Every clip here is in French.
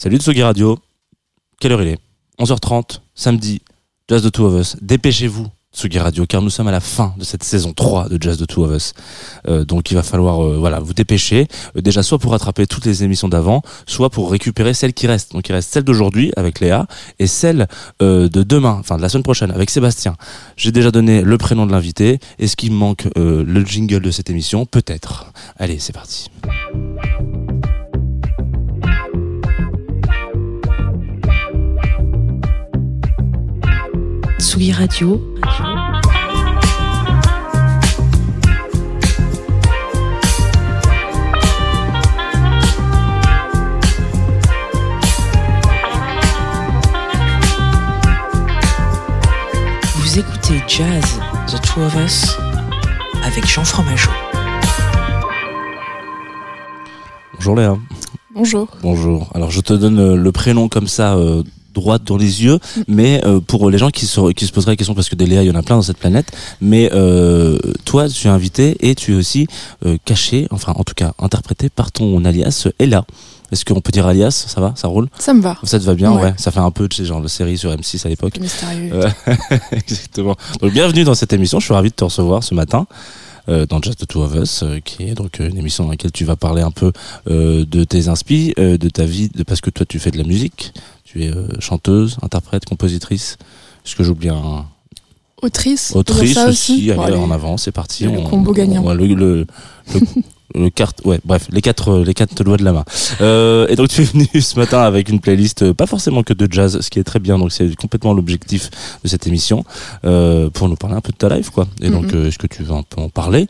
Salut Tsugi Radio. Quelle heure il est? 11h30, samedi, Jazz the Two of Us. Dépêchez-vous, Tsugi Radio, car nous sommes à la fin de cette saison 3 de Jazz the Two of Us. Euh, donc il va falloir euh, voilà, vous dépêcher, euh, déjà soit pour rattraper toutes les émissions d'avant, soit pour récupérer celles qui restent. Donc il reste celle d'aujourd'hui avec Léa et celle euh, de demain, enfin de la semaine prochaine avec Sébastien. J'ai déjà donné le prénom de l'invité. Est-ce qu'il me manque euh, le jingle de cette émission? Peut-être. Allez, c'est parti. Tsugi Radio, vous écoutez Jazz The Two of Us avec Jean Fromageau. Bonjour Léa. Bonjour. Bonjour. Alors je te donne euh, le prénom comme ça euh, droit dans les yeux, mais euh, pour les gens qui se, qui se poseraient la question, parce que des Léa, il y en a plein dans cette planète, mais euh, toi, tu es invité et tu es aussi euh, caché, enfin en tout cas interprété par ton alias Ella. Est-ce qu'on peut dire alias? Ça va? Ça roule? Ça me va. Ça te va bien? Ouais. Ouais. Ça fait un peu de ces genre de série sur M6 à l'époque. Mystérieux. Exactement. Donc bienvenue dans cette émission. Je suis ravi de te recevoir ce matin. euh, dans Just the Two of Us, euh, qui est donc euh, une émission dans laquelle tu vas parler un peu de tes inspi, euh, de ta vie, de parce que toi tu fais de la musique, tu es euh, chanteuse, interprète, compositrice. Est-ce que j'oublie un Autrice. on autrice ça aussi, allez, en avant, c'est parti. Le combo gagnant. ouais, le, le, le, le carte, ouais, bref, les quatre, euh, les quatre doigts de la main. Euh, et donc tu es venu ce matin avec une playlist, euh, pas forcément que de jazz, ce qui est très bien. Donc c'est complètement l'objectif de cette émission euh, pour nous parler un peu de ta life, quoi. Et donc, Mhm. euh, est-ce que tu veux un peu en parler?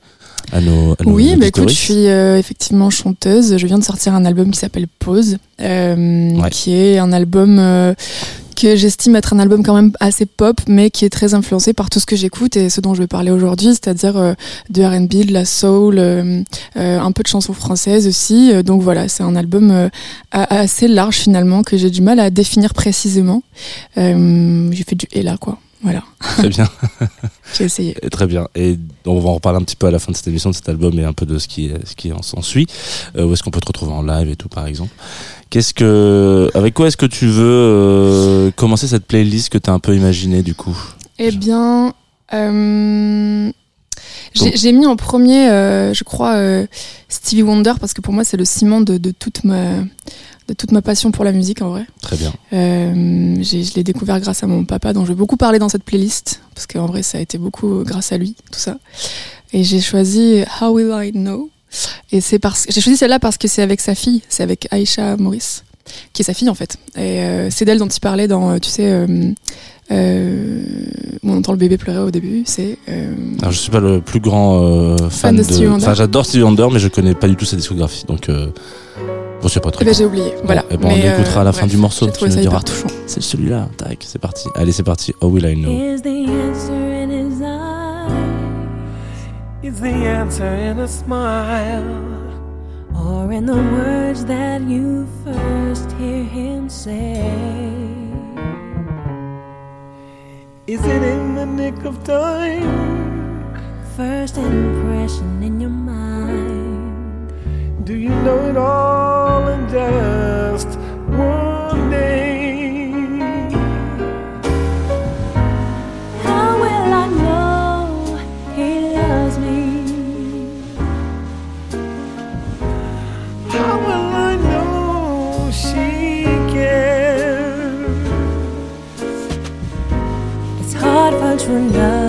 À nos, à nos Oui, bah écoute, je suis euh, effectivement chanteuse. Je viens de sortir un album qui s'appelle Pause, euh, Ouais. qui est un album euh, que j'estime être un album quand même assez pop, mais qui est très influencé par tout ce que j'écoute et ce dont je vais parler aujourd'hui, c'est-à-dire de R&B, de la soul, un peu de chansons françaises aussi. Donc voilà, c'est un album assez large finalement que j'ai du mal à définir précisément. J'ai fait du et là quoi. Voilà, Très bien, j'ai essayé. et très bien. Et on va en reparler un petit peu à la fin de cette émission, de cet album et un peu de ce qui, ce qui en s'ensuit. Euh, où est-ce qu'on peut te retrouver en live et tout, par exemple? Qu'est-ce que, avec quoi est-ce que tu veux euh, commencer cette playlist que tu as un peu imaginée du coup? Eh bien, euh, j'ai mis en premier, euh, je crois, euh, Stevie Wonder parce que pour moi c'est le ciment de, de toute ma de toute ma passion pour la musique en vrai. Très bien. Euh, je l'ai découvert grâce à mon papa dont je vais beaucoup parler dans cette playlist parce qu'en vrai ça a été beaucoup grâce à lui tout ça. Et j'ai choisi How Will I Know et c'est parce j'ai choisi celle-là parce que c'est avec sa fille, c'est avec Aisha Maurice qui est sa fille en fait. Et c'est d'elle dont il parlait dans, tu sais, euh, euh, on entend le bébé pleurer au début. C'est euh, Alors je suis pas le plus grand euh, fan, Fan de Stevie Wonder. Enfin j'adore Stevie Wonder, mais je connais pas du tout sa discographie, donc euh, bon c'est pas très. eh ben, j'ai oublié. Voilà. eh ben, on Mais, écoutera à la fin bref, du morceau, tu nous ça diras. C'est celui-là. Tac, c'est parti. Allez c'est parti. Oh will I know. Is the answer in his eyes? Is the answer in a smile? Or in the words that you first hear him say? Is it in the nick of time? First impression in your mind. Do you know it all in just one day? For love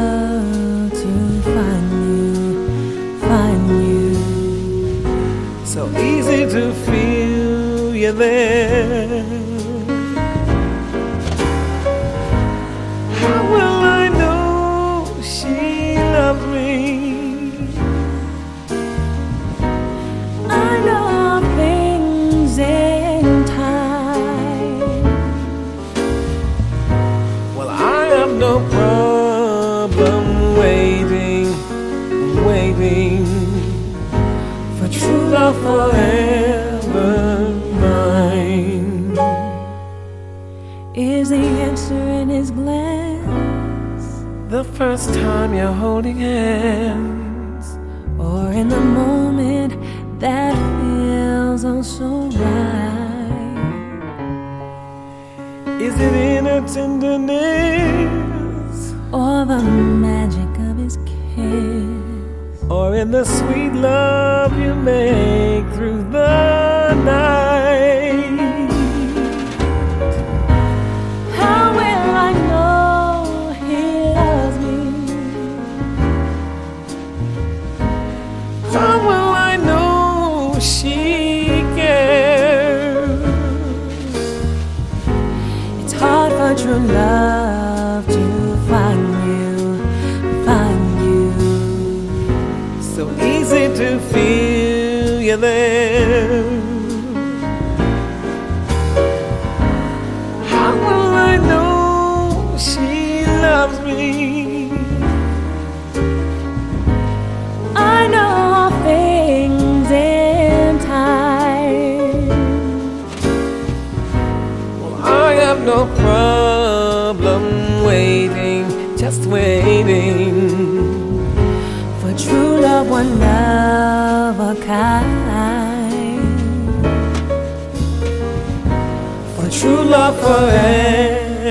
The first time you're holding hands, Or in the moment that feels oh so right? Is it in her tenderness or the magic of his kiss? or in the sweet love you make through the night? She cares? It's hard for true love to find you, find you. So easy to feel you there. Kind. For true love forever.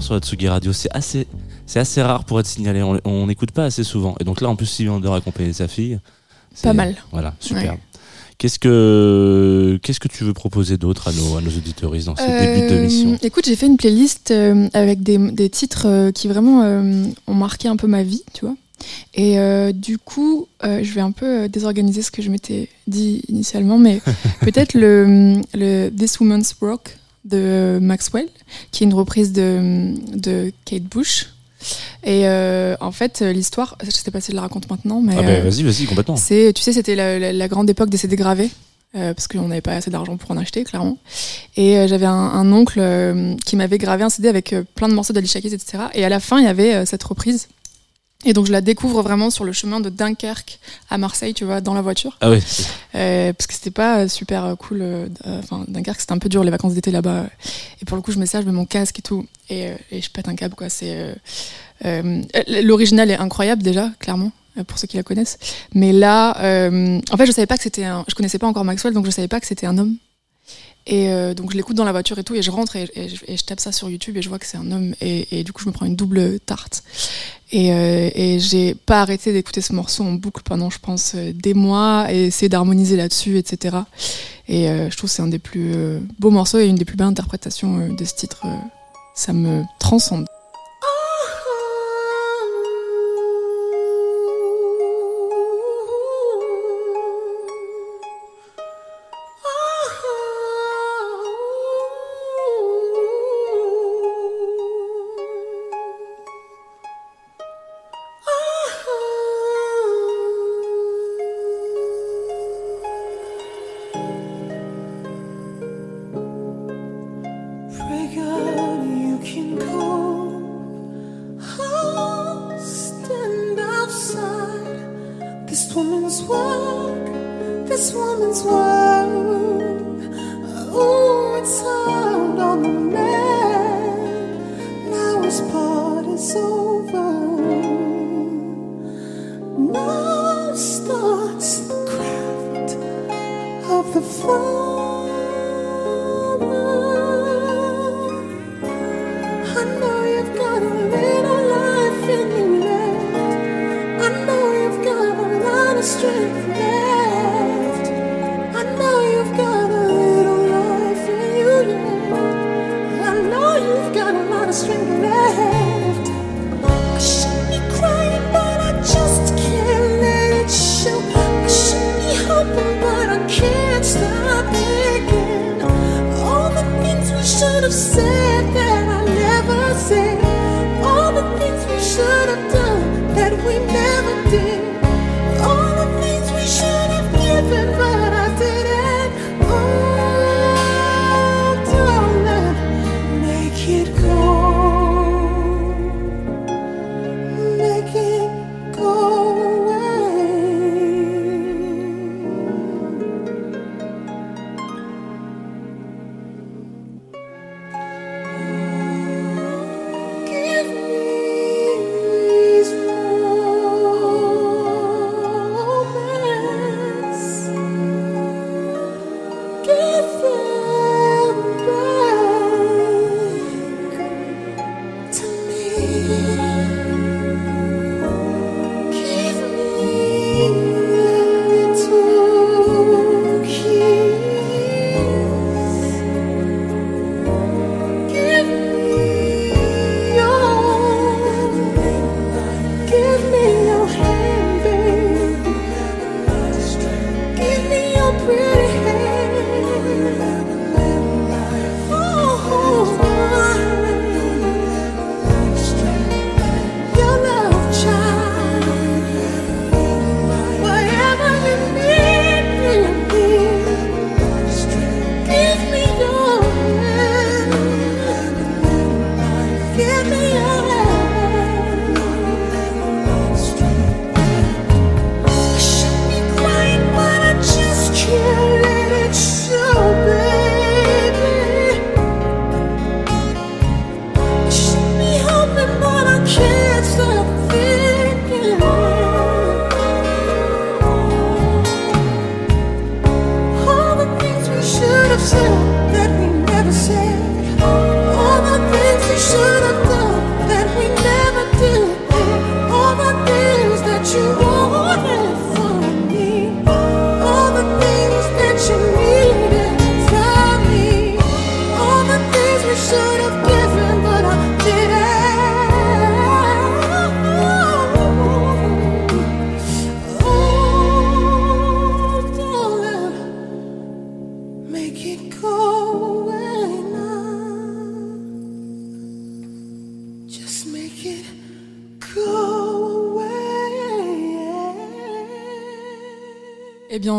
Sur Tsugi Radio, c'est assez, c'est assez rare pour être signalé. On on n'écoute pas assez souvent. Et donc là, en plus, Stevie Wonder accompagné de sa fille. c'est- Pas mal. Voilà, super. Ouais. Qu'est-ce que, qu'est-ce que tu veux proposer d'autre à nos, à nos auditoristes dans ce début de Euh, mission Écoute, j'ai fait une playlist euh, avec des, des titres euh, qui vraiment euh, ont marqué un peu ma vie, tu vois. Et euh, du coup, euh, je vais un peu euh, désorganiser ce que je m'étais dit initialement, mais peut-être le, le This Woman's Rock de Maxwell, qui est une reprise de, de Kate Bush. Et euh, en fait, l'histoire, je sais pas si je la raconte maintenant, mais Ah ben euh, vas-y, vas-y, complètement. c'est, tu sais, c'était la, la- la grande époque des CD gravés, euh, parce qu'on n'avait pas assez d'argent pour en acheter, clairement. Et j'avais un, un oncle qui m'avait gravé un CD avec plein de morceaux d'Alicia Keys, etc. Et à la fin, il y avait cette reprise. Et donc je la découvre vraiment sur le chemin de Dunkerque à Marseille, tu vois, dans la voiture. Ah ouais, Euh, parce que c'était pas euh, super euh, cool. euh, Enfin, Dunkerque, c'était un peu dur les vacances d'été là-bas. Et pour le coup, je mets ça, je mets mon casque et tout. Et, euh, et je pète un câble, quoi. C'est. L'original est incroyable déjà, clairement, pour ceux qui la connaissent. Mais là, en fait, je savais pas que c'était un. Je connaissais pas encore Maxwell, donc je savais pas que c'était un homme. Et euh, donc je l'écoute dans la voiture et tout, et je rentre et, je, tape ça sur YouTube et je vois que c'est un homme. Et, du coup, je me prends une double tarte. Et, euh, j'ai pas arrêté d'écouter ce morceau en boucle pendant, je pense, euh, des mois et essayer d'harmoniser là-dessus, etc. Et euh, je trouve que c'est un des plus beaux morceaux et une des plus belles interprétations de ce titre. ça me transcende.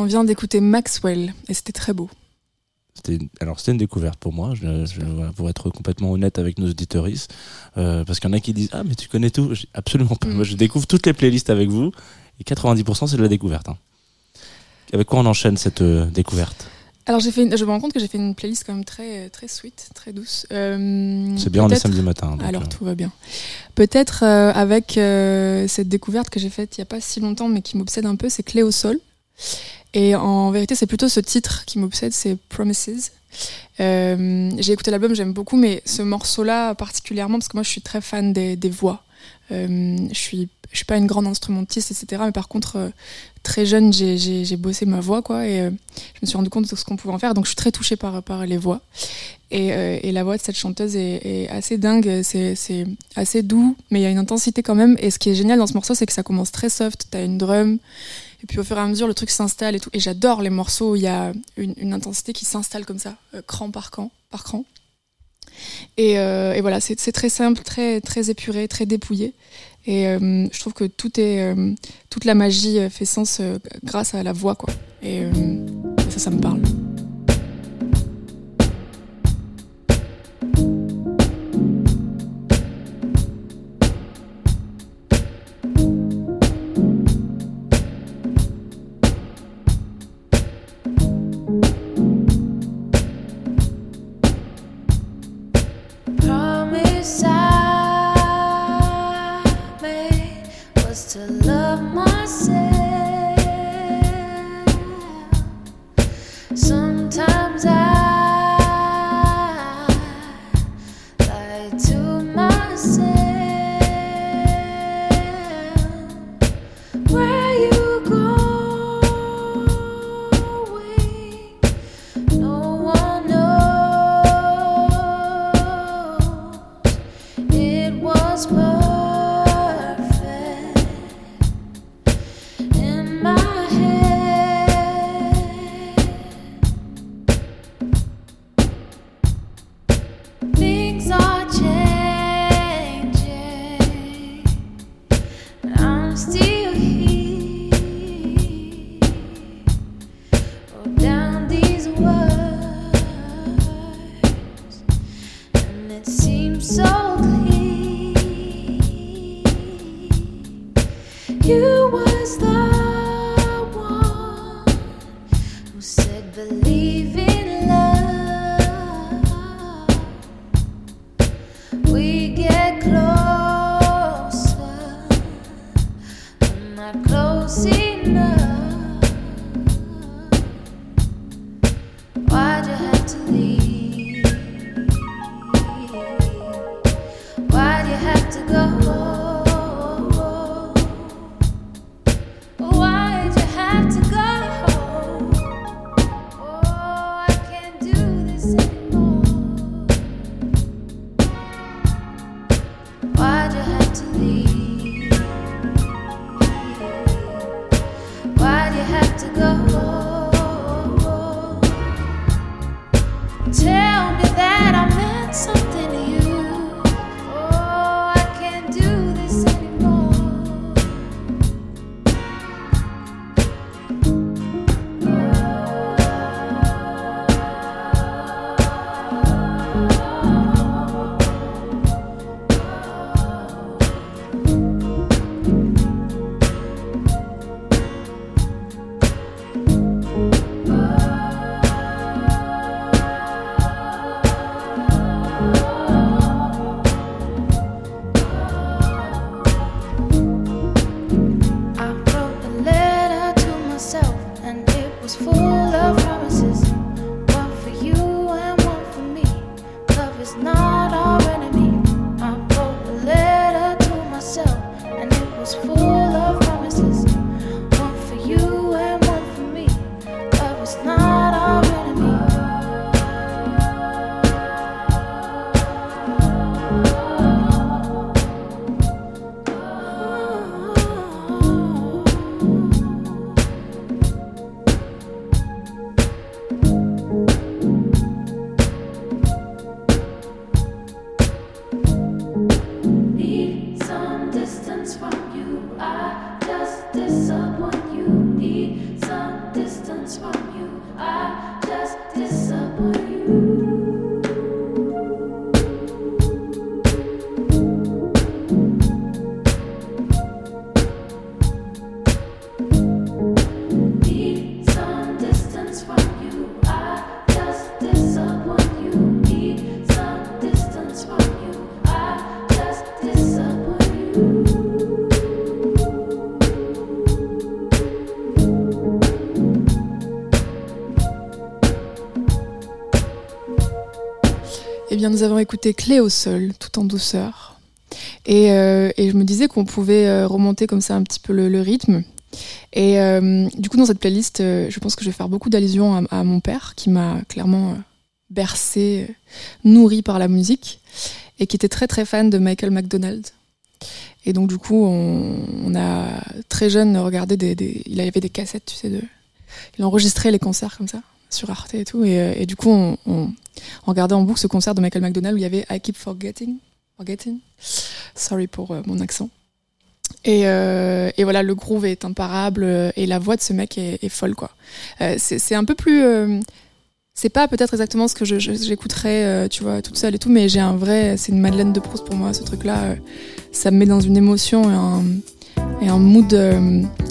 On vient d'écouter Maxwell et c'était très beau. C'était une- alors c'était une découverte pour moi, je, je- voilà, pour être complètement honnête avec nos auditeuristes, euh, parce qu'il y en a qui disent ah mais tu connais tout, absolument pas. Mm. Moi je découvre toutes les playlists avec vous et 90% c'est de la découverte. hein. Avec quoi on enchaîne cette euh, découverte? Alors, j'ai fait une- je me rends compte que j'ai fait une playlist quand même très, très sweet, très douce. Euh, C'est bien, on est samedi matin. donc, Alors euh, tout va bien. Peut-être euh, avec cette découverte que j'ai faite il n'y a pas si longtemps mais qui m'obsède un peu, c'est Clé au sol. Et en vérité, c'est plutôt ce titre qui m'obsède, c'est Promises. Euh, j'ai écouté l'album, j'aime beaucoup, mais ce morceau-là particulièrement, parce que moi je suis très fan des, voix. Euh, je suis je suis pas une grande instrumentiste, etc. Mais par contre, euh, très jeune, j'ai- bossé ma voix, quoi, et je me suis rendu compte de ce qu'on pouvait en faire. Donc je suis très touchée par, par les voix. Et, et la voix de cette chanteuse est, est assez dingue, c'est assez doux, mais il y a une intensité quand même. Et ce qui est génial dans ce morceau, c'est que ça commence très soft, t'as une drum, et puis au fur et à mesure, le truc s'installe et tout. Et j'adore les morceaux où il y a une, intensité qui s'installe comme ça, euh, cran par cran. Par cran. Et, euh, voilà, c'est très simple, très, très épuré, très dépouillé. Et euh, je trouve que toute la magie fait sens grâce à la voix, quoi. Et ça, ça me parle. Nous avons écouté Clé au sol, tout en douceur. Et, euh, et je me disais qu'on pouvait euh, remonter comme ça un petit peu le, rythme. Et euh, du coup, dans cette playlist, je pense que je vais faire beaucoup d'allusions à, mon père, qui m'a clairement bercé, nourri par la musique, et qui était très très fan de Michael McDonald. Et donc, du coup, on, a très jeune regardé des, des- Il avait des cassettes, tu sais, de. Il enregistrait les concerts comme ça, sur Arte et tout. Et, du coup, on, on regardait en boucle ce concert de Michael McDonald où il y avait I Keep Forgetting. Forgetting. Sorry pour euh, mon accent. Et, euh, et voilà, le groove est imparable euh, et la voix de ce mec est, folle, quoi. C'est un peu plus. c'est pas peut-être exactement ce que j'écouterais, tu vois, toute seule et tout, mais j'ai un vrai. C'est une Madeleine de Proust pour moi, ce truc-là. ça me met dans une émotion et un, et un mood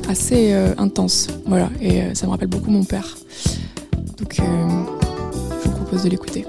assez intense. Voilà, et ça me rappelle beaucoup mon père. Donc, de l'écouter.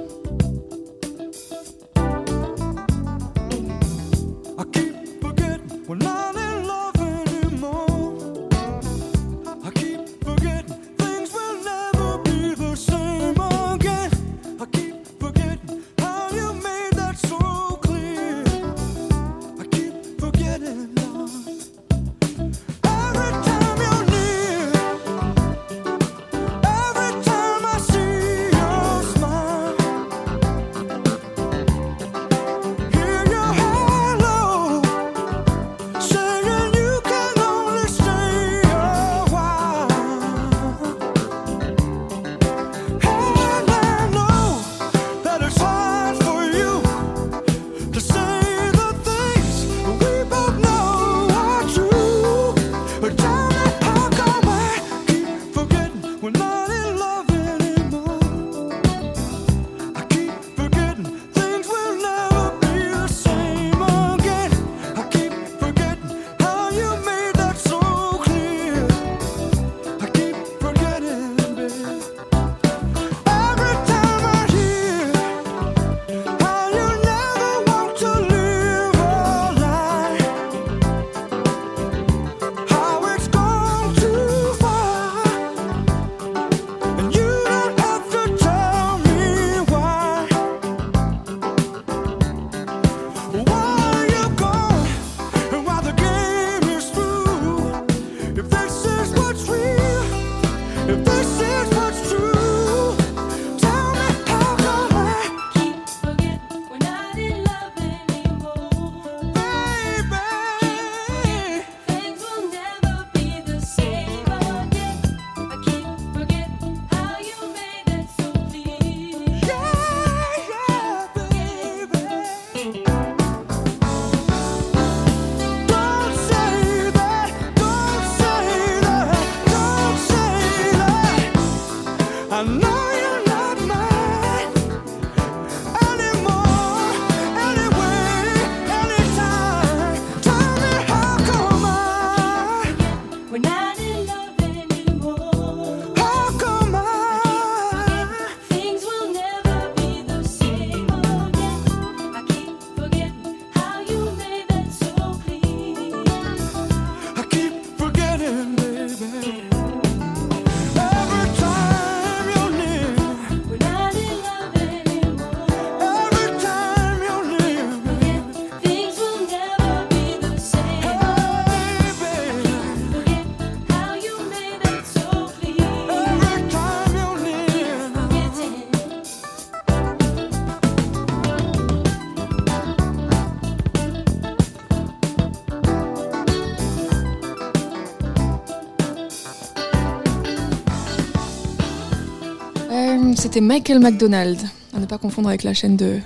C'était Michael McDonald, à ne pas confondre avec la chaîne de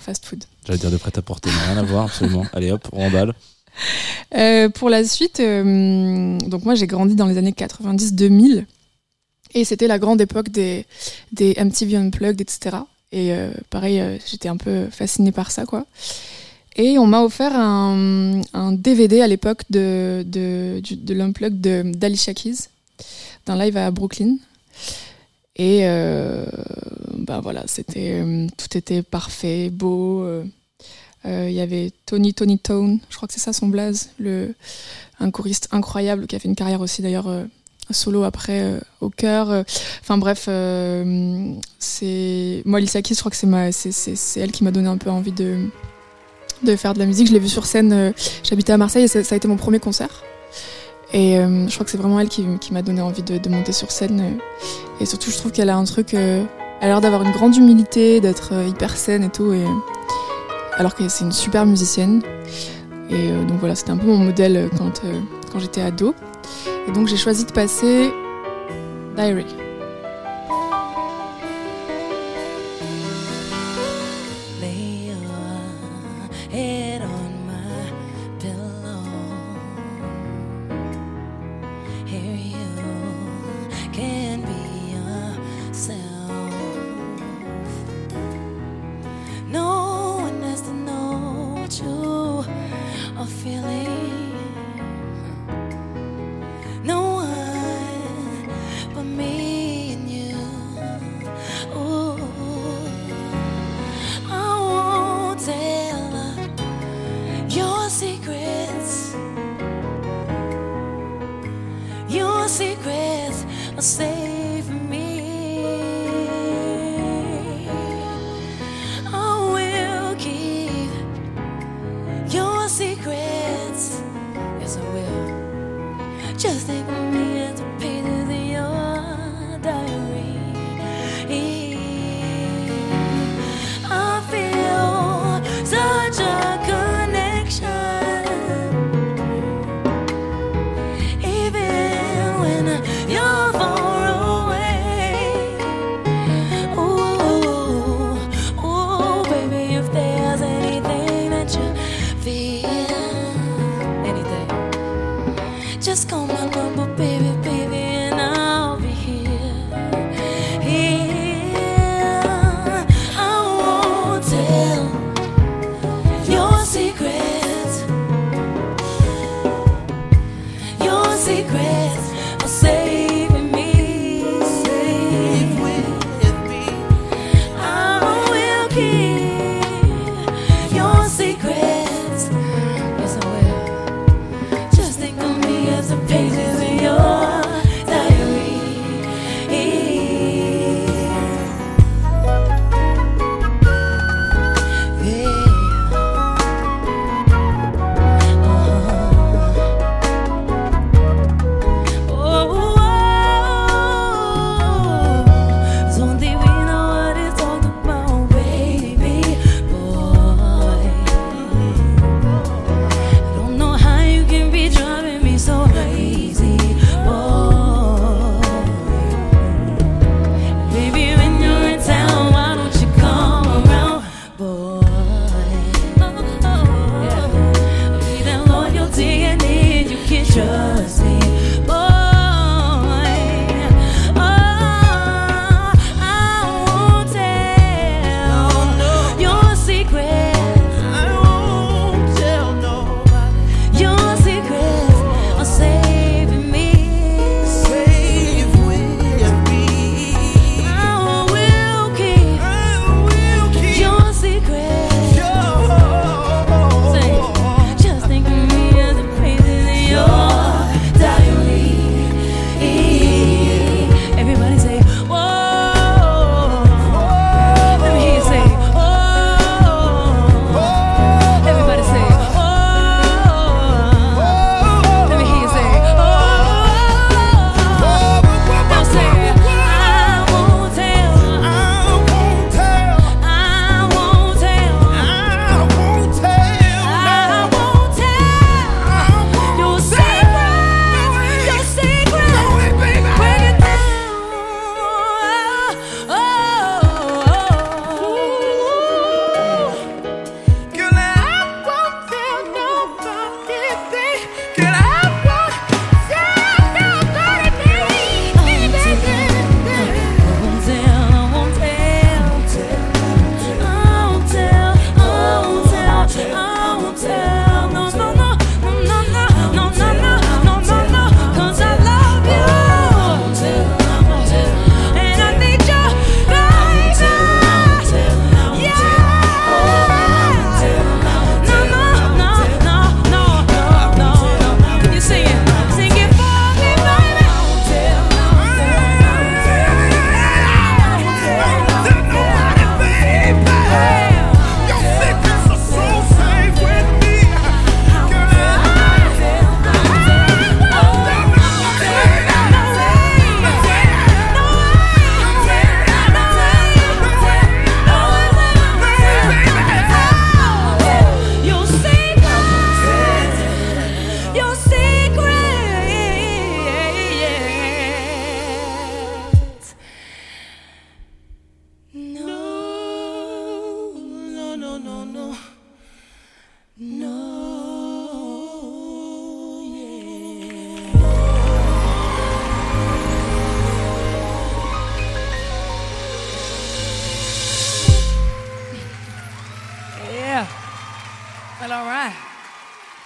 fast food. J'allais dire de prêt à porter, mais rien à voir, absolument. Allez hop, on remballe. Euh, pour la suite, euh, donc moi j'ai grandi dans les années 90-2000 et c'était la grande époque des, des MTV Unplugged, etc. Et euh, pareil, euh, j'étais un peu fascinée par ça, quoi. Et on m'a offert un, un DVD à l'époque de, de, du- de l'Unplugged de- d'Alicia Keys, d'un live à Brooklyn. Et euh, ben voilà, c'était euh, tout était parfait, beau. euh, euh, Il y avait Tony Tony Tone, je crois que c'est ça son blaze, le, un choriste incroyable qui a fait une carrière aussi d'ailleurs euh, solo après au cœur. Enfin bref, c'est moi Keys, je crois que c'est elle qui m'a donné un peu envie de de faire de la musique. Je l'ai vue sur scène. J'habitais à Marseille et ça, ça a été mon premier concert. Et euh, je crois que c'est vraiment elle qui, m'a donné envie de, monter sur scène. et surtout, je trouve qu'elle a un truc. euh, elle a l'air d'avoir une grande humilité, d'être euh, hyper saine et tout. Et, alors que c'est une super musicienne. Et donc voilà, c'était un peu mon modèle quand, quand j'étais ado. Et donc j'ai choisi de passer Diary.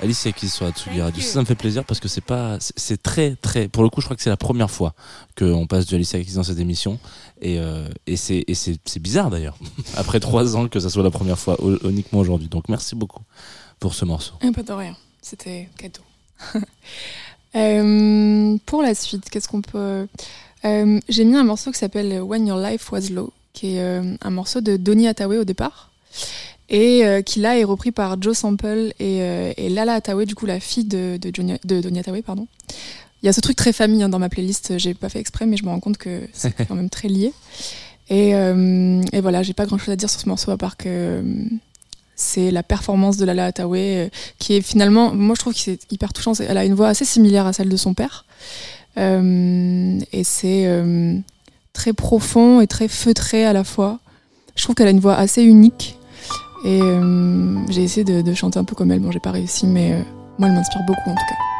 Alicia Keys sur Atsugi Radio. Ça, ça me fait plaisir parce que c'est pas, c'est- très très. Pour le coup, je crois que c'est la première fois qu'on passe du Alicia Keys dans cette émission et, euh, et c'est et bizarre d'ailleurs après trois ans que ça soit la première fois uniquement aujourd'hui. Donc merci beaucoup pour ce morceau. Eh, Pas de rien, c'était cadeau. Euh, pour la suite, qu'est-ce qu'on peut. Euh, J'ai mis un morceau qui s'appelle When Your Life Was Low, qui est euh, un morceau de Donny Hathaway au départ, et euh, qui là est repris par Joe Sample et, euh, et Lala Hathaway, du coup la fille de, de, Johnny- de Donny Hathaway. Pardon. Il y a ce truc très famille hein, dans ma playlist, j'ai pas fait exprès, mais je me rends compte que c'est quand même très lié. Et, euh, et voilà, j'ai pas grand chose à dire sur ce morceau à part que euh, c'est la performance de Lala Hathaway euh, qui est finalement, moi je trouve que c'est hyper touchant. Elle a une voix assez similaire à celle de son père. Euh, et c'est euh, très profond et très feutré à la fois. Je trouve qu'elle a une voix assez unique. Et euh, j'ai essayé de, chanter un peu comme elle. Bon, j'ai pas réussi, mais euh, moi elle m'inspire beaucoup en tout cas.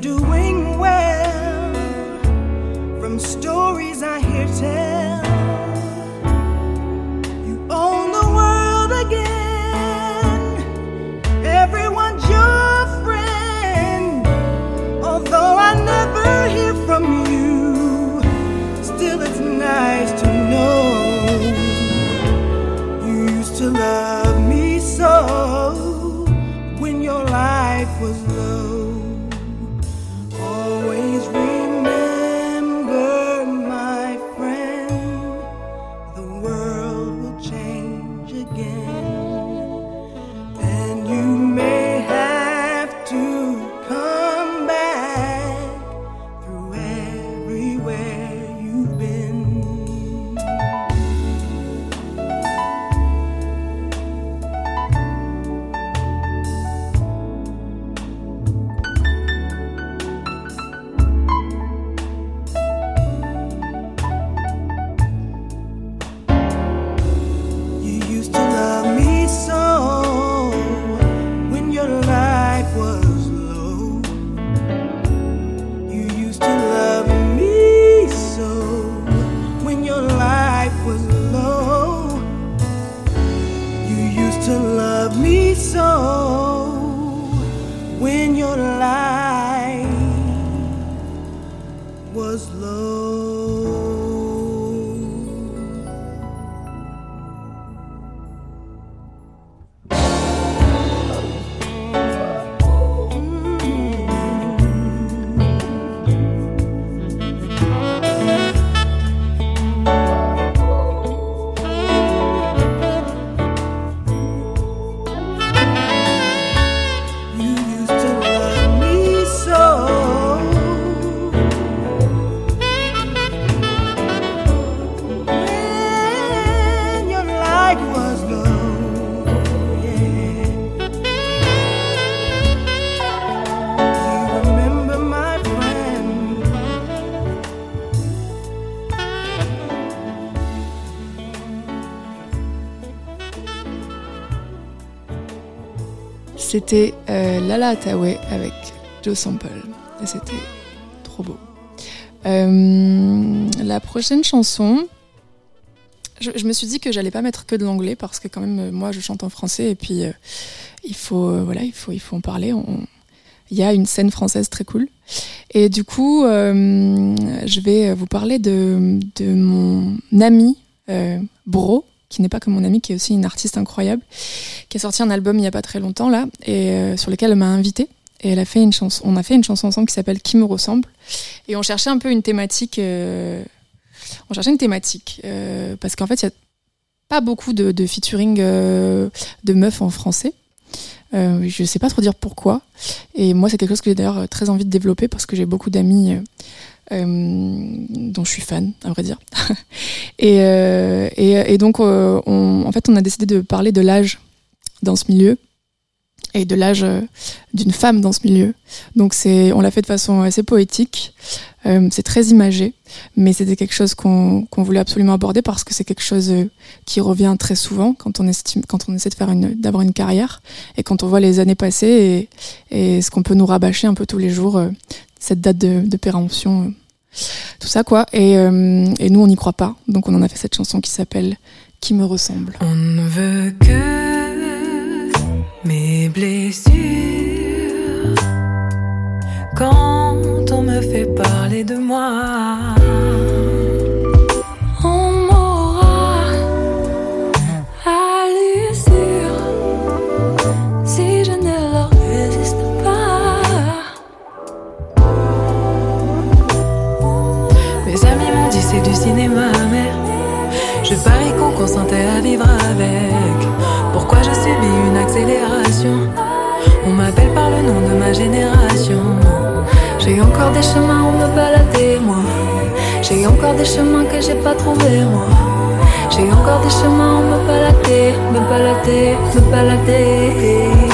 Doing C'était euh, Lala Atawe avec Joe Sample. C'était trop beau. Euh, la prochaine chanson, je, me suis dit que j'allais pas mettre que de l'anglais parce que quand même euh, moi je chante en français et puis il faut voilà il faut il faut en parler. Il y a une scène française très cool. Et du coup, je vais vous parler de, de mon ami Bro, qui n'est pas que mon ami, qui est aussi une artiste incroyable, qui a sorti un album il y a pas très longtemps là, et euh, sur lequel elle m'a invité. Et elle a fait une chanson, on a fait une chanson ensemble qui s'appelle Qui me ressemble. Et on cherchait un peu une thématique. euh, on cherchait une thématique euh, parce qu'en fait, il y a pas beaucoup de, featuring de meufs en français. Euh, je sais pas trop dire pourquoi. Et moi, c'est quelque chose que j'ai d'ailleurs très envie de développer parce que j'ai beaucoup d'amis dont je suis fan, à vrai dire. et, euh, et, donc, euh, en fait, on a décidé de parler de l'âge dans ce milieu et de l'âge euh, d'une femme dans ce milieu. Donc, c'est, on l'a fait de façon assez poétique. Euh, c'est très imagé, mais c'était quelque chose qu'on voulait absolument aborder parce que c'est quelque chose euh, qui revient très souvent quand on essaie de faire une, d'avoir une carrière et quand on voit les années passer et, ce qu'on peut nous rabâcher un peu tous les jours, euh, cette date de, péremption, euh, tout ça quoi. Euh, et nous on n'y croit pas, donc on en a fait cette chanson qui s'appelle Qui me ressemble. On ne veut que mes blessures. Quand on me fait parler de moi, je parie qu'on consentait à vivre avec. Pourquoi je subis une accélération? On m'appelle par le nom de ma génération. J'ai encore des chemins où me balader, moi. J'ai encore des chemins que j'ai pas trouvés, moi. J'ai encore des chemins où me balader, me balader, me balader.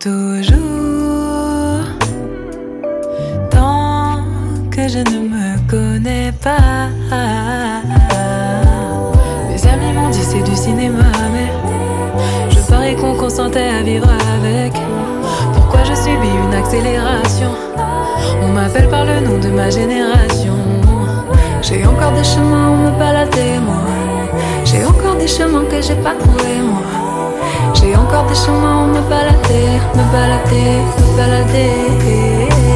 Toujours. Tant que je ne me connais pas. Mes amis m'ont dit c'est du cinéma, mais je parie qu'on consentait à vivre avec. Pourquoi je subis une accélération? On m'appelle par le nom de ma génération. J'ai encore des chemins où me balader, moi. J'ai encore des chemins que j'ai pas trouvés, moi. Encore des chemins me balader, me balader, me balader.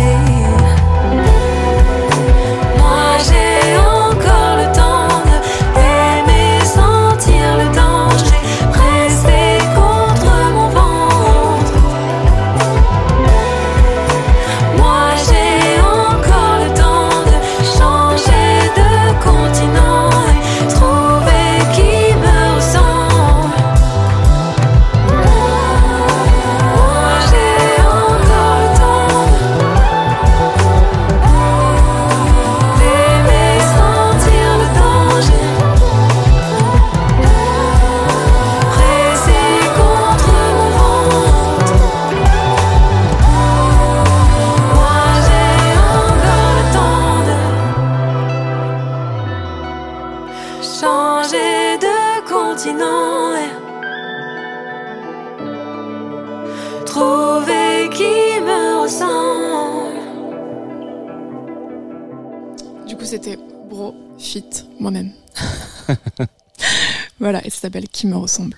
voilà, et ça s'appelle Qui me ressemble.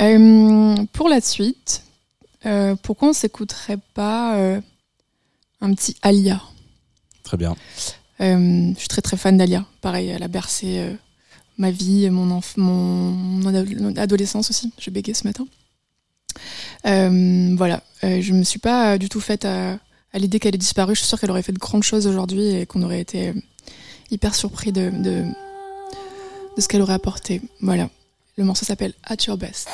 Euh, pour la suite, euh, pourquoi on s'écouterait pas euh, un petit Alia? Très bien. Je suis très très fan d'Alia. Pareil, elle a bercé ma vie, mon, enf- mon, mon ado- adolescence aussi. J'ai bégayé ce matin. Voilà, je me suis pas du tout faite à, à l'idée qu'elle ait disparu. Je suis sûre qu'elle aurait fait de grandes choses aujourd'hui et qu'on aurait été hyper surpris de, de, de ce qu'elle aurait apporté. Voilà. Le morceau s'appelle At Your Best.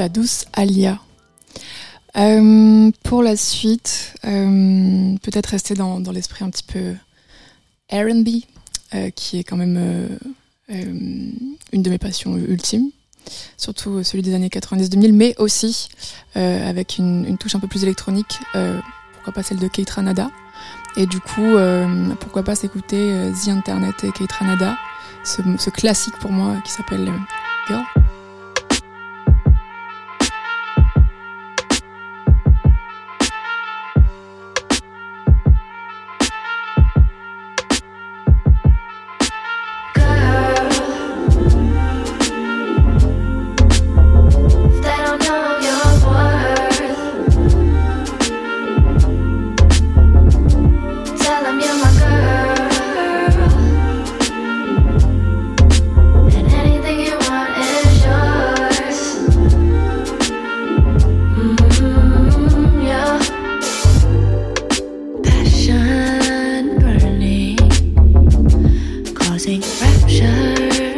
la douce Alia. Euh, pour la suite, euh, peut-être rester dans, l'esprit un petit peu RB, euh, qui est quand même une de mes passions ultimes, surtout celui des années 90-2000, mais aussi avec une, touche un peu plus électronique, pourquoi pas celle de Kate Ranada. Et du coup, pourquoi pas s'écouter The Internet et Kate Ranada, ce, ce classique pour moi qui s'appelle Girl. color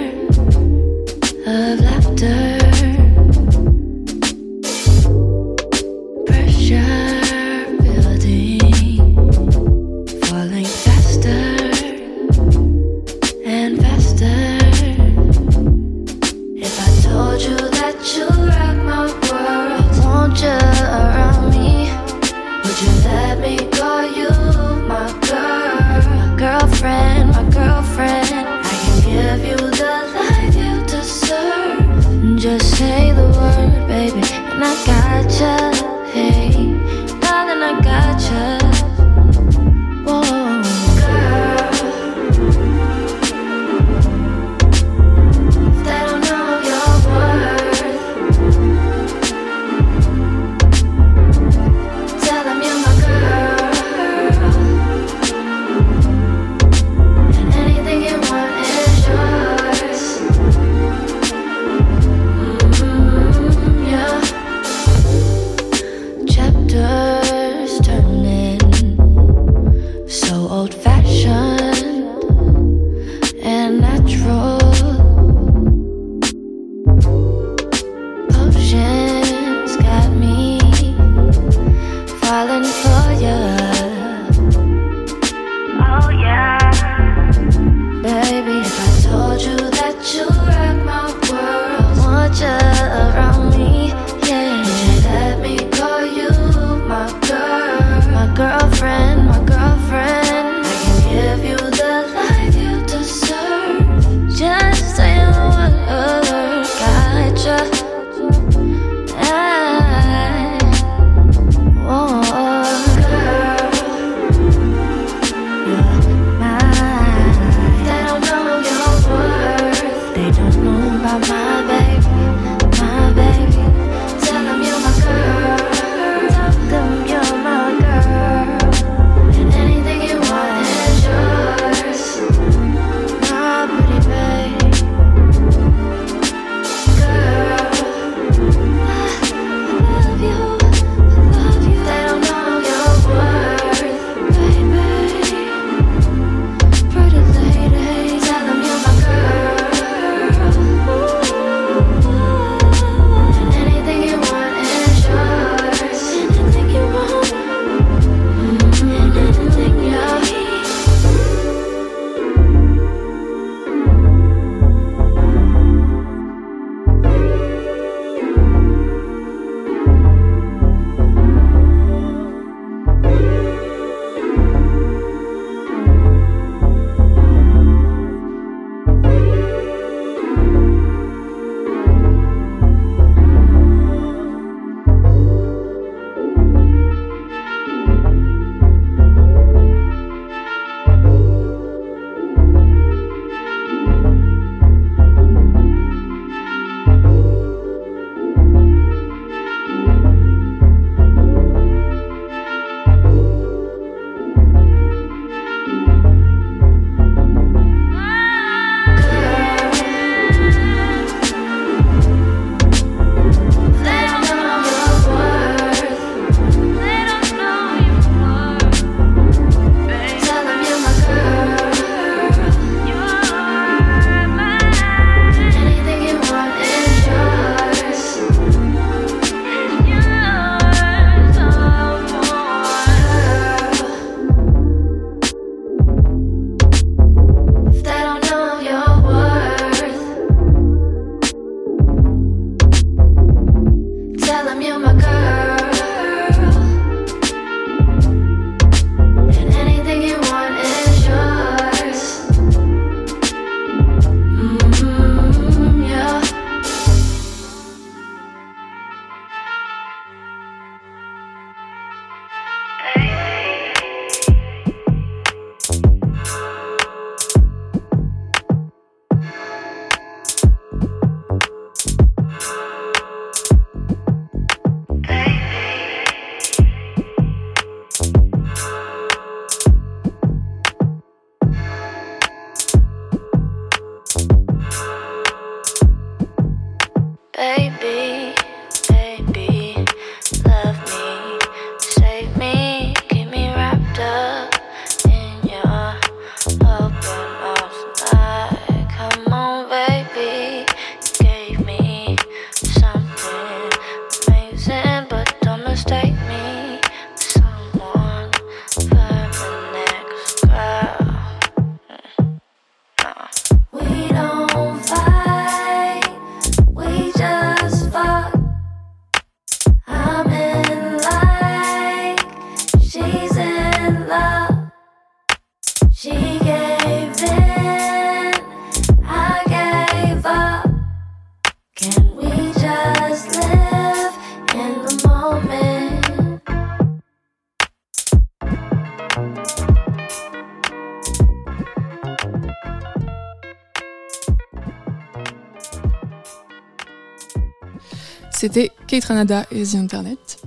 Kate Ranada et The Internet.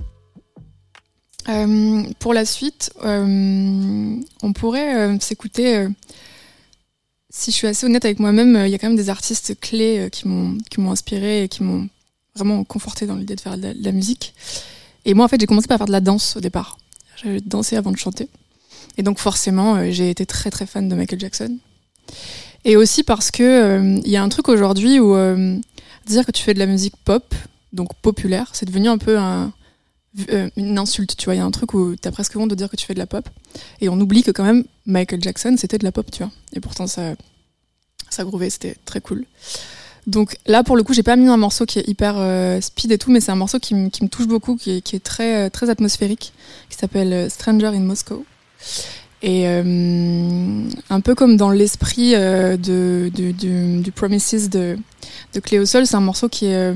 Euh, pour la suite, euh, on pourrait euh, s'écouter. si je suis assez honnête avec moi-même, il y a quand même des artistes clés qui m'ont qui m'ont inspiré et qui m'ont vraiment conforté dans l'idée de faire de la, musique. Et moi, en fait, j'ai commencé par faire de la danse au départ. J'avais dansé avant de chanter. Et donc, forcément, j'ai été très très fan de Michael Jackson. Et aussi parce que il y a un truc aujourd'hui où dire que tu fais de la musique pop, donc populaire, c'est devenu un peu un, euh, une insulte, tu vois. Il y a un truc où t'as presque honte de dire que tu fais de la pop. Et on oublie que quand même, Michael Jackson, c'était de la pop, tu vois. Et pourtant, ça, ça groovait, c'était très cool. Donc là, pour le coup, j'ai pas mis un morceau qui est hyper euh, speed et tout, mais c'est un morceau qui, me- touche beaucoup, qui est, qui est très, euh, très atmosphérique, qui s'appelle Stranger in Moscow. Et un peu comme dans l'esprit de, du, Promises de, de Cléo Sol, c'est un morceau qui est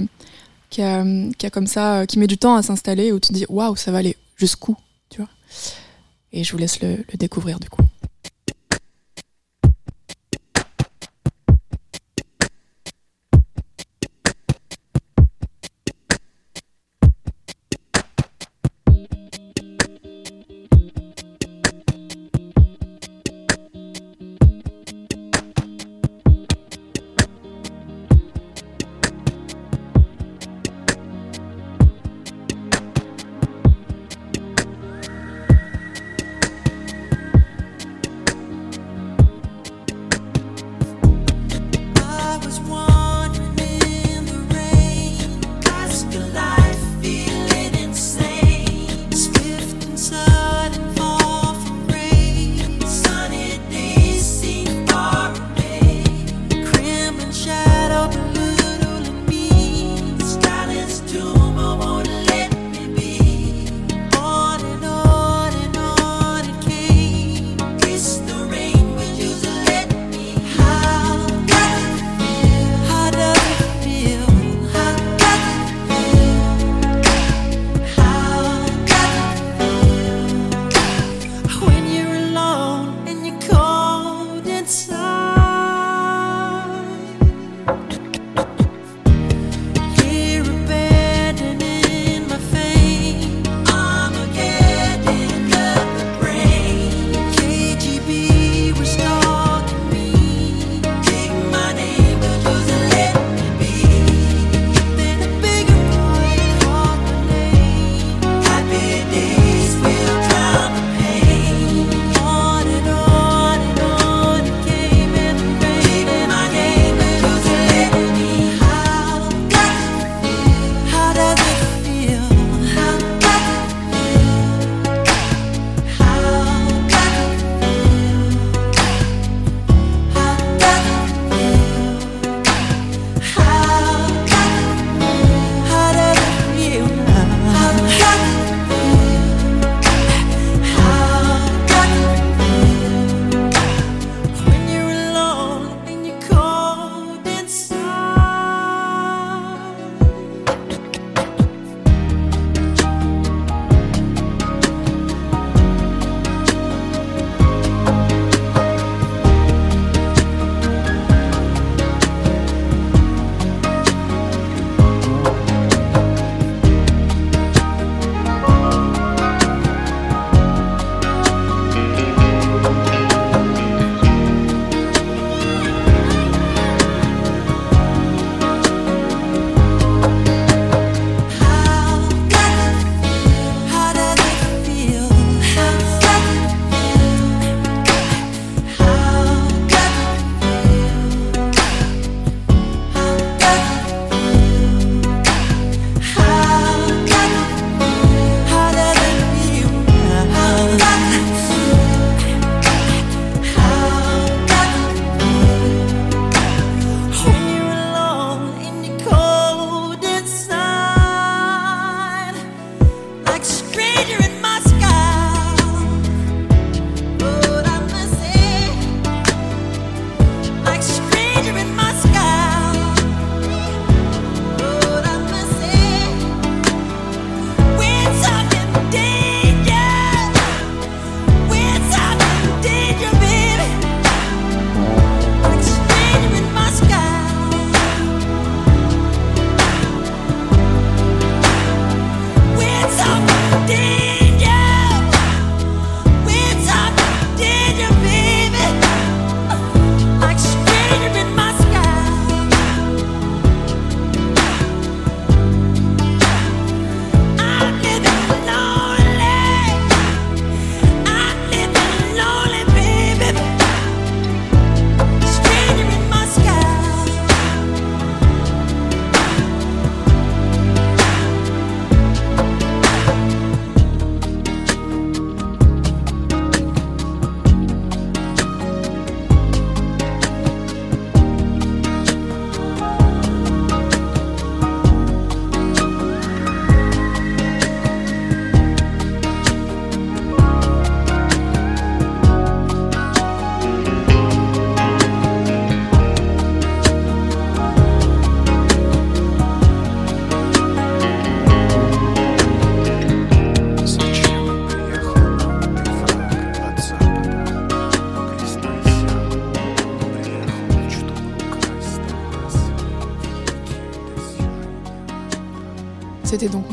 qui a, qui a comme ça, euh, qui met du temps à s'installer, où tu te dis waouh, ça va aller jusqu'où, tu vois? Et je vous laisse le, le découvrir du coup.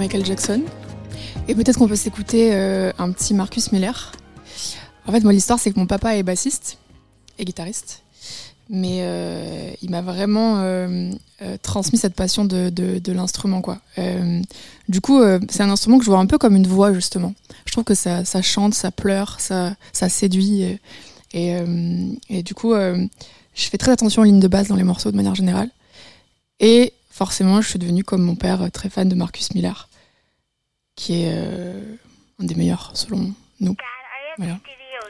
Michael Jackson. Et peut-être qu'on peut s'écouter euh, un petit Marcus Miller. En fait, moi, l'histoire, c'est que mon papa est bassiste et guitariste. Mais euh, il m'a vraiment euh, transmis cette passion de, l'instrument. quoi. Du coup, c'est un instrument que je vois un peu comme une voix, justement. Je trouve que ça, chante, ça pleure, ça, ça séduit. Et, du coup, je fais très attention aux lignes de basse dans les morceaux de manière générale. Et forcément, je suis devenue, comme mon père, très fan de Marcus Miller, qui est euh, un des meilleurs, selon nous. Voilà.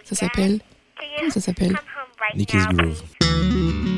Ça s'appelle. Comment ça s'appelle? Nicky's Groove.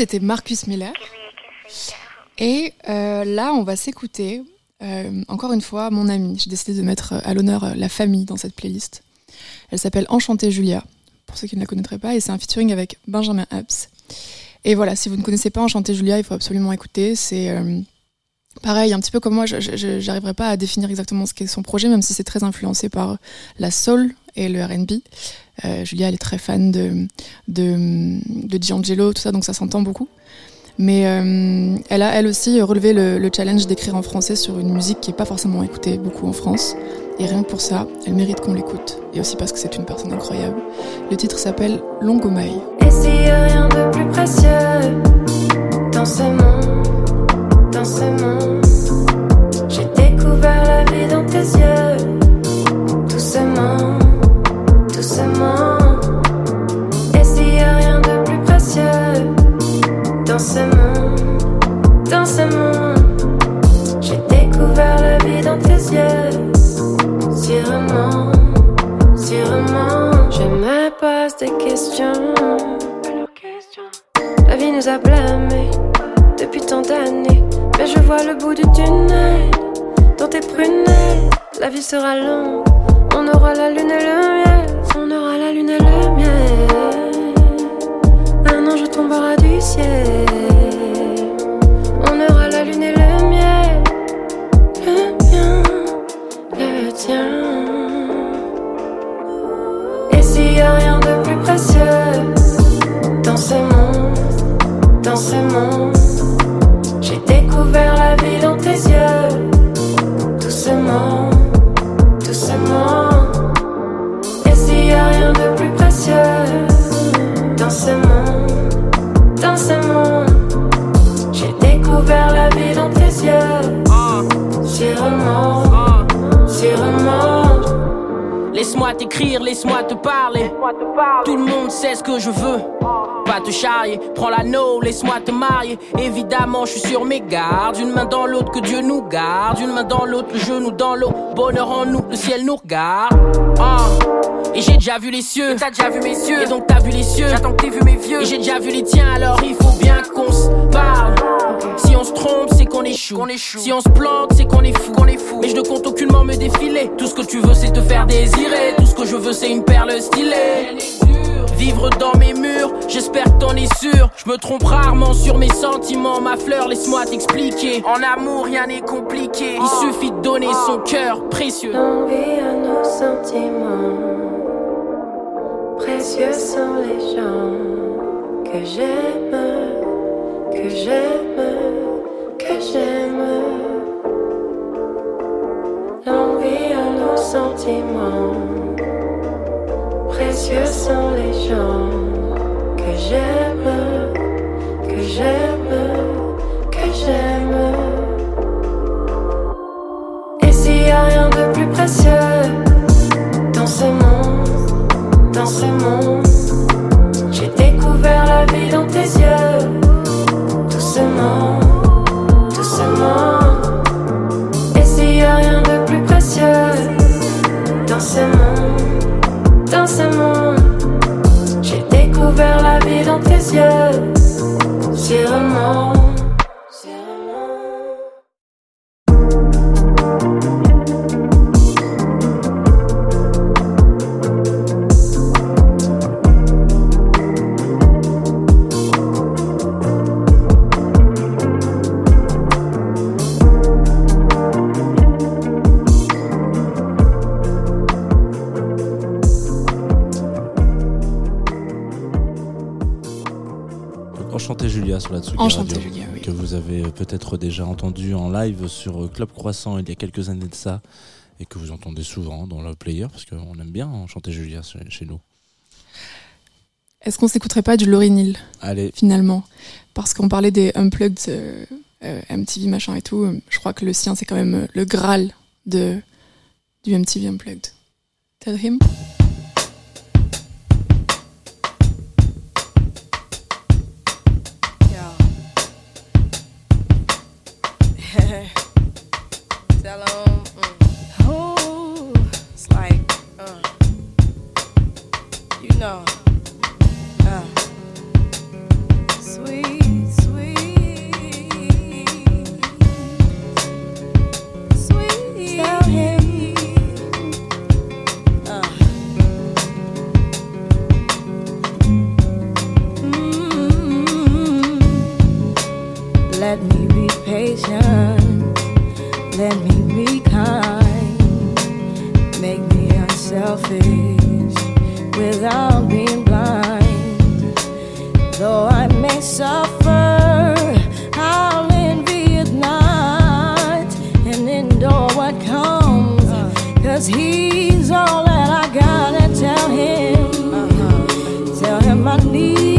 C'était Marcus Miller. Et euh, là, on va s'écouter, euh, encore une fois, mon amie. J'ai décidé de mettre euh, à l'honneur la famille dans cette playlist. Elle s'appelle Enchantée Julia, pour ceux qui ne la connaîtraient pas, et c'est un featuring avec Benjamin Epps. Et voilà, si vous ne connaissez pas Enchantée Julia, il faut absolument écouter. C'est pareil, un petit peu comme moi, je n'arriverai pas à définir exactement ce qu'est son projet, même si c'est très influencé par la soul et le R&B. Euh, Julia, elle est très fan de, de, de D'Angelo, tout ça, donc ça s'entend beaucoup. Mais euh, elle a elle aussi relevé le, le challenge d'écrire en français sur une musique qui n'est pas forcément écoutée beaucoup en France. Et rien que pour ça, elle mérite qu'on l'écoute. Et aussi parce que c'est une personne incroyable. Le titre s'appelle Longomaille. Et s'il rien de plus précieux dans ce monde, dans ce monde, j'ai découvert la vie dans tes yeux, ce monde, dans ce monde. découvert la vie dans tes yeux. Si vraiment, si vraiment, je me pose des questions. La vie nous a blâmés depuis tant d'années. Mais je vois le bout du tunnel dans tes prunelles. La vie sera longue, on aura la lune et le miel. On aura la lune et le miel. Tombera du ciel. On aura la lune et le miel. Le mien, le tien. Et s'il y a rien de plus précieux dans ce monde, dans ce monde, j'ai découvert la vie dans tes yeux. Doucement, doucement. Et s'il y a rien de plus précieux dans ce monde, découvert la vie dans tes yeux. Laisse-moi t'écrire, laisse-moi te parler. Tout le monde sait ce que je veux. Pas te charrier, prends l'anneau, laisse-moi te marier. Évidemment, je suis sur mes gardes. Une main dans l'autre, que Dieu nous garde. Une main dans l'autre, le genou dans l'eau. Bonheur en nous, le ciel nous regarde. Ah. Et j'ai déjà vu les cieux. T'as déjà vu mes yeux. Et donc t'as vu les cieux. J'attends que t'aies vu mes vieux. Et j'ai déjà vu les tiens, alors il faut bien qu'on se parle. Si on se trompe, c'est qu'on échoue. Si on se plante, c'est qu'on est fou. qu'on est fou. Mais je ne compte aucunement me défiler. Tout ce que tu veux, c'est te faire désirer. Tout ce que je veux, c'est une perle stylée. Vivre dans mes murs, j'espère que t'en es sûr. Je me trompe rarement sur mes sentiments, ma fleur, laisse-moi t'expliquer. En amour, rien n'est compliqué. Il suffit de donner son cœur précieux. Envie à nos sentiments. Précieux sont les gens que j'aime, que j'aime, Précieux sont les gens que j'aime, peut-être déjà entendu en live sur euh, Club Croissant il y a quelques années de ça et que vous entendez souvent dans le player parce qu'on aime bien Enchanté Julia chez, nous. Est-ce qu'on s'écouterait pas du Lauryn Hill Allez, finalement? Parce qu'on parlait des unplugged euh, euh, MTV machin et tout. Je crois que le sien c'est quand même le Graal de du MTV unplugged. Tell him. Endure what comes. Cause he's all that I gotta tell him. Tell him I need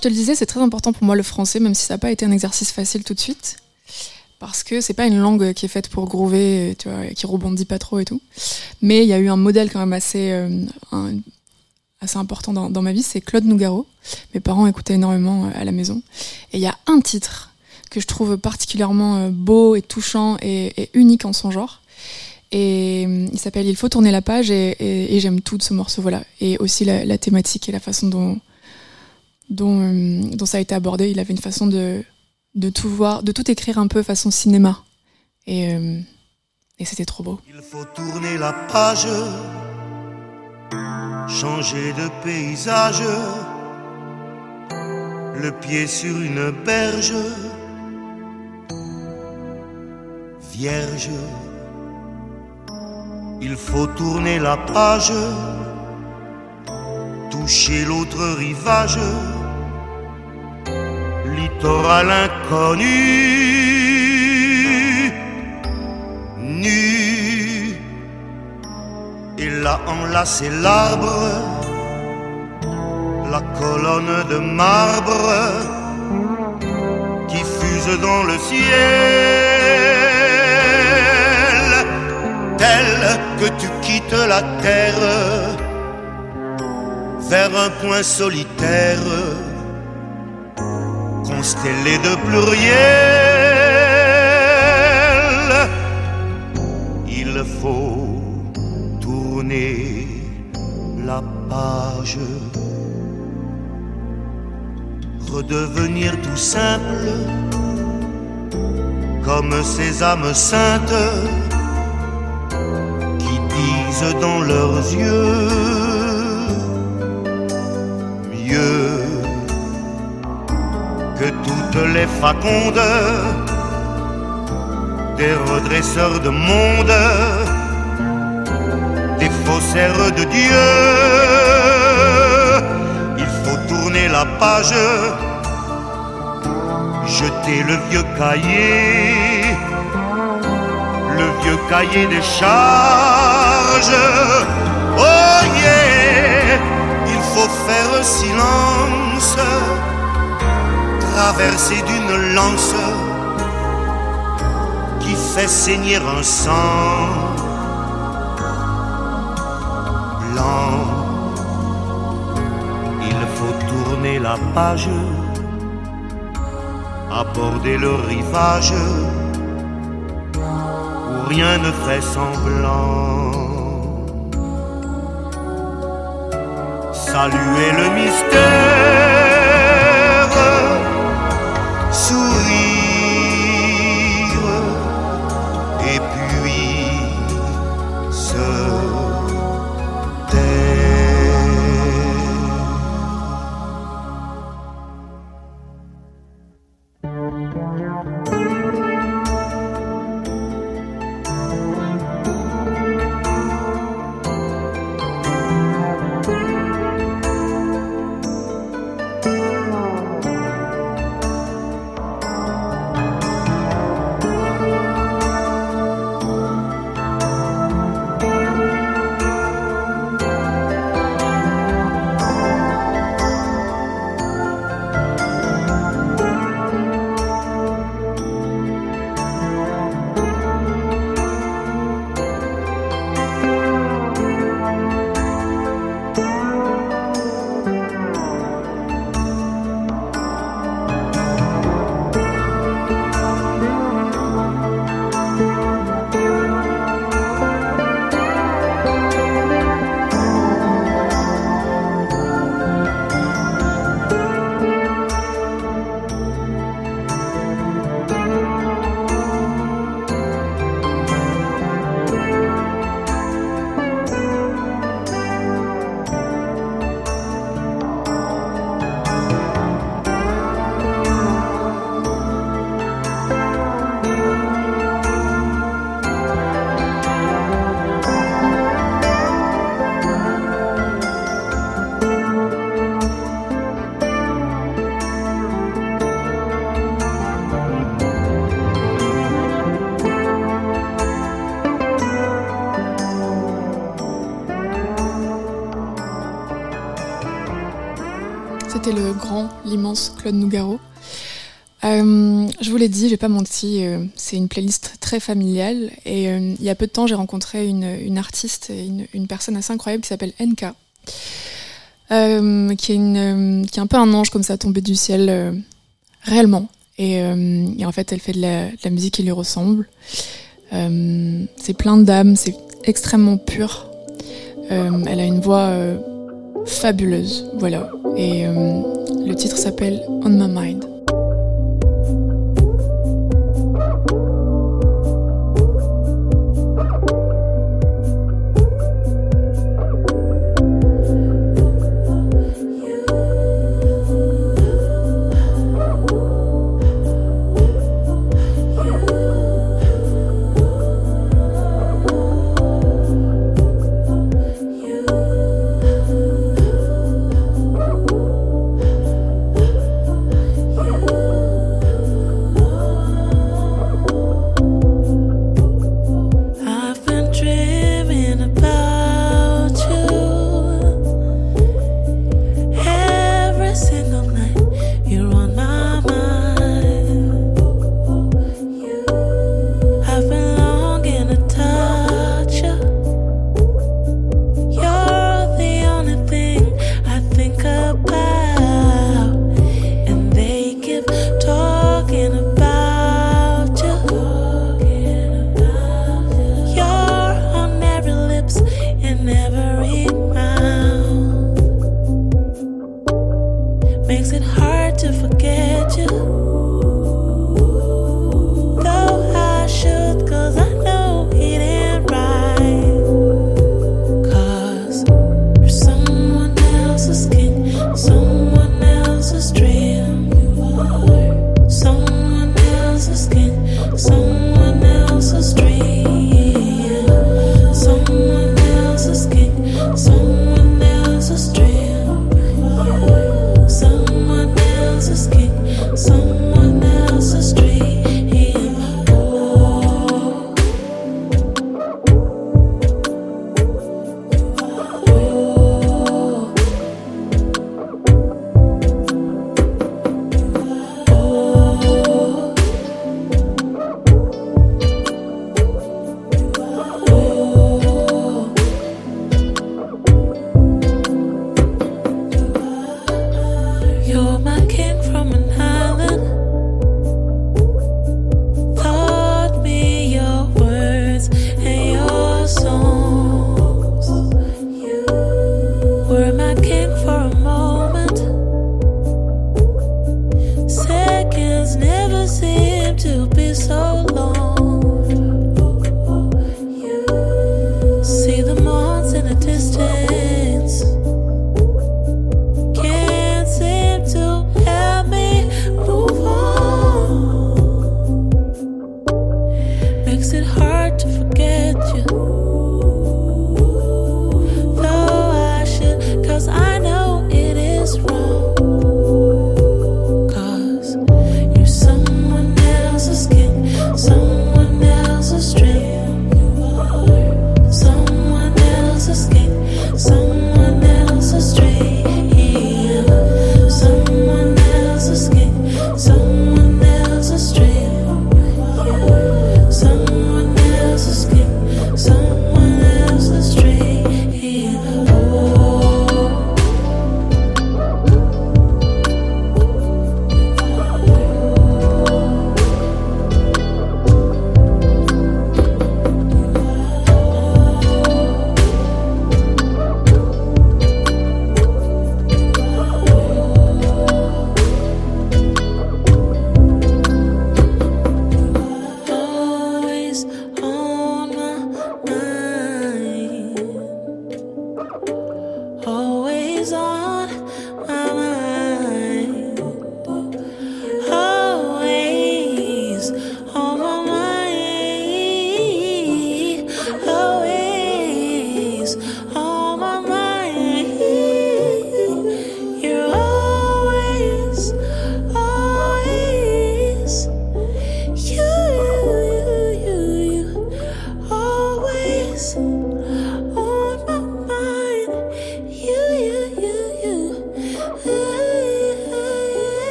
je te le disais, c'est très important pour moi le français, même si ça n'a pas été un exercice facile tout de suite. Parce que c'est pas une langue qui est faite pour groover, tu vois, qui rebondit pas trop et tout. Mais il y a eu un modèle quand même assez, euh, assez important dans, ma vie, c'est Claude Nougaro. Mes parents écoutaient énormément euh, à la maison. Et il y a un titre que je trouve particulièrement euh, beau et touchant et, unique en son genre. Et il s'appelle Il faut tourner la page et, j'aime tout de ce morceau, voilà. Et aussi la thématique et la façon dont, dont, euh, dont ça a été abordé. Il avait une façon de, tout voir, de tout écrire un peu façon cinéma. Euh, et c'était trop beau. Il faut tourner la page, changer de paysage, le pied sur une berge, vierge. Il faut tourner la page, toucher l'autre rivage, littoral inconnu, nu. Et là enlacer l'arbre, la colonne de marbre qui fuse dans le ciel, tel que tu quittes la terre vers un point solitaire, constellé de pluriel. Il faut tourner la page, redevenir tout simple, comme ces âmes saintes qui disent dans leurs yeux toutes les facondes des redresseurs de monde, des faussaires de Dieu. Il faut tourner la page, jeter le vieux cahier, le vieux cahier des charges. Oh yeah, il faut faire silence, traverser d'une lance qui fait saigner un sang blanc. Il faut tourner la page, aborder le rivage où rien ne fait semblant. Saluer le mystère, to you. Claude Nougaro. Euh, je vous l'ai dit, j'ai pas menti, euh, c'est une playlist très familiale. Et euh, il y a peu de temps, j'ai rencontré une, artiste, une, personne assez incroyable qui s'appelle NK, qui est, une, qui, est un peu un ange comme ça, tombé du ciel réellement. Et, en fait, elle fait de la, de la musique qui lui ressemble. c'est plein d'âme, c'est extrêmement pur. elle a une voix fabuleuse. Voilà. Et euh, le titre s'appelle On My Mind.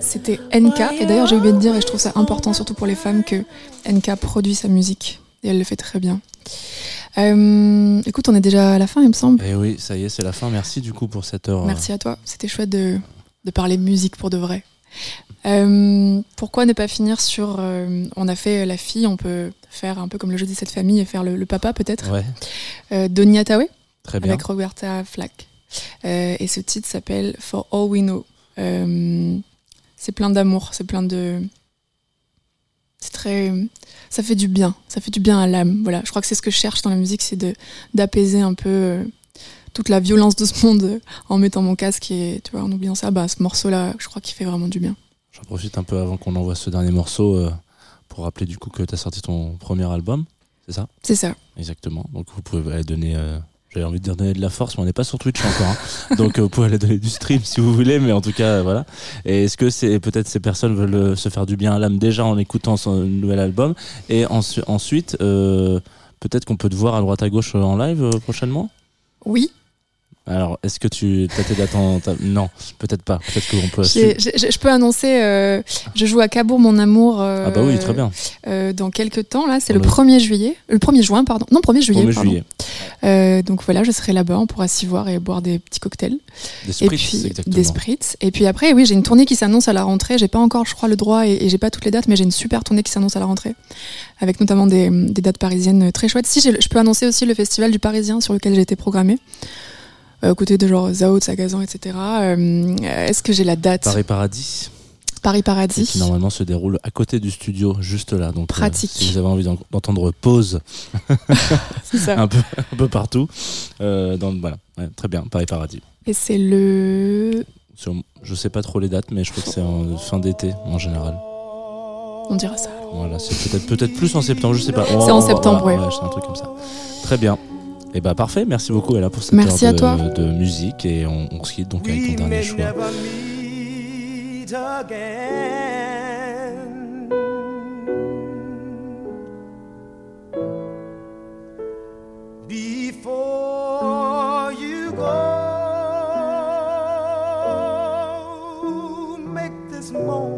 C'était NK, et d'ailleurs j'ai oublié de dire, et je trouve ça important surtout pour les femmes, que NK produit sa musique, et elle le fait très bien. Euh, écoute, on est déjà à la fin, il me semble. Et oui, ça y est, c'est la fin. Merci du coup pour cette heure. Euh, Merci à toi. C'était chouette de, de parler musique pour de vrai. Euh, pourquoi ne pas finir sur. euh, on a fait la fille, on peut faire un peu comme le jeu de cette famille et faire le, le papa peut-être. Ouais, Euh, Donny Hathaway très bien. avec Roberta Flack. Euh, et ce titre s'appelle For All We Know. C'est plein d'amour, c'est plein de. C'est très. Ça fait du bien, ça fait du bien à l'âme. Voilà, je crois que c'est ce que je cherche dans la musique, c'est de d'apaiser un peu toute la violence de ce monde en mettant mon casque et tu vois en oubliant ça. Bah, ce morceau-là, je crois qu'il fait vraiment du bien. J'en profite un peu avant qu'on envoie ce dernier morceau euh, pour rappeler du coup que tu as sorti ton premier album, c'est ça? C'est ça. Exactement. Donc vous pouvez aller donner, euh, j'avais envie de dire donner de la force, mais on n'est pas sur Twitch encore. hein. Donc euh, vous pouvez aller donner du stream si vous voulez, mais en tout cas voilà. Et est-ce que c'est peut-être ces personnes veulent euh, se faire du bien à l'âme déjà en écoutant son nouvel album? Et ensu- ensuite peut-être qu'on peut te voir à droite à gauche en live prochainement? Oui, Alors est-ce que tu as tes dates en non peut-être pas peut-être qu'on peut. je peux annoncer, euh, je joue à Cabourg mon amour euh, Ah bah oui très bien. euh, dans quelques temps. Là, c'est le le- 1er juillet. Le 1er juin, pardon. Non, 1er juillet. 1er pardon. juillet. Donc voilà, je serai là-bas, on pourra s'y voir et boire des petits cocktails. Des et spritz puis exactement. des spritz. Et puis après, oui, j'ai une tournée qui s'annonce à la rentrée. J'ai pas encore, je crois, le droit et, et j'ai pas toutes les dates, mais j'ai une super tournée qui s'annonce à la rentrée, avec notamment des, des dates parisiennes très chouettes. Si, je peux annoncer aussi le festival du Parisien sur lequel j'ai été programmée. Euh, aux côtés de genre Zao, Sagazan, etc. Euh, Est-ce que j'ai la date Paris Paradis. Paris et Paradis. qui normalement se déroule à côté du studio, juste là. Donc, euh, Pratique. si vous avez envie d'en- d'entendre pause un peu, un peu partout, euh, dans, voilà, Ouais, très bien, Paris Paradis. Et c'est le. Sur- je sais pas trop les dates, mais je crois que c'est en fin d'été en général. On dira ça. Voilà, c'est peut-être peut-être plus en septembre, je sais pas. C'est en septembre, voilà, ouais. c'est un truc comme ça. Très bien. Et bah parfait, merci beaucoup Ella pour cette Merci heure à de, toi. de musique et on, on se quitte donc avec ton dernier choix. never meet again. Before you go, make this moment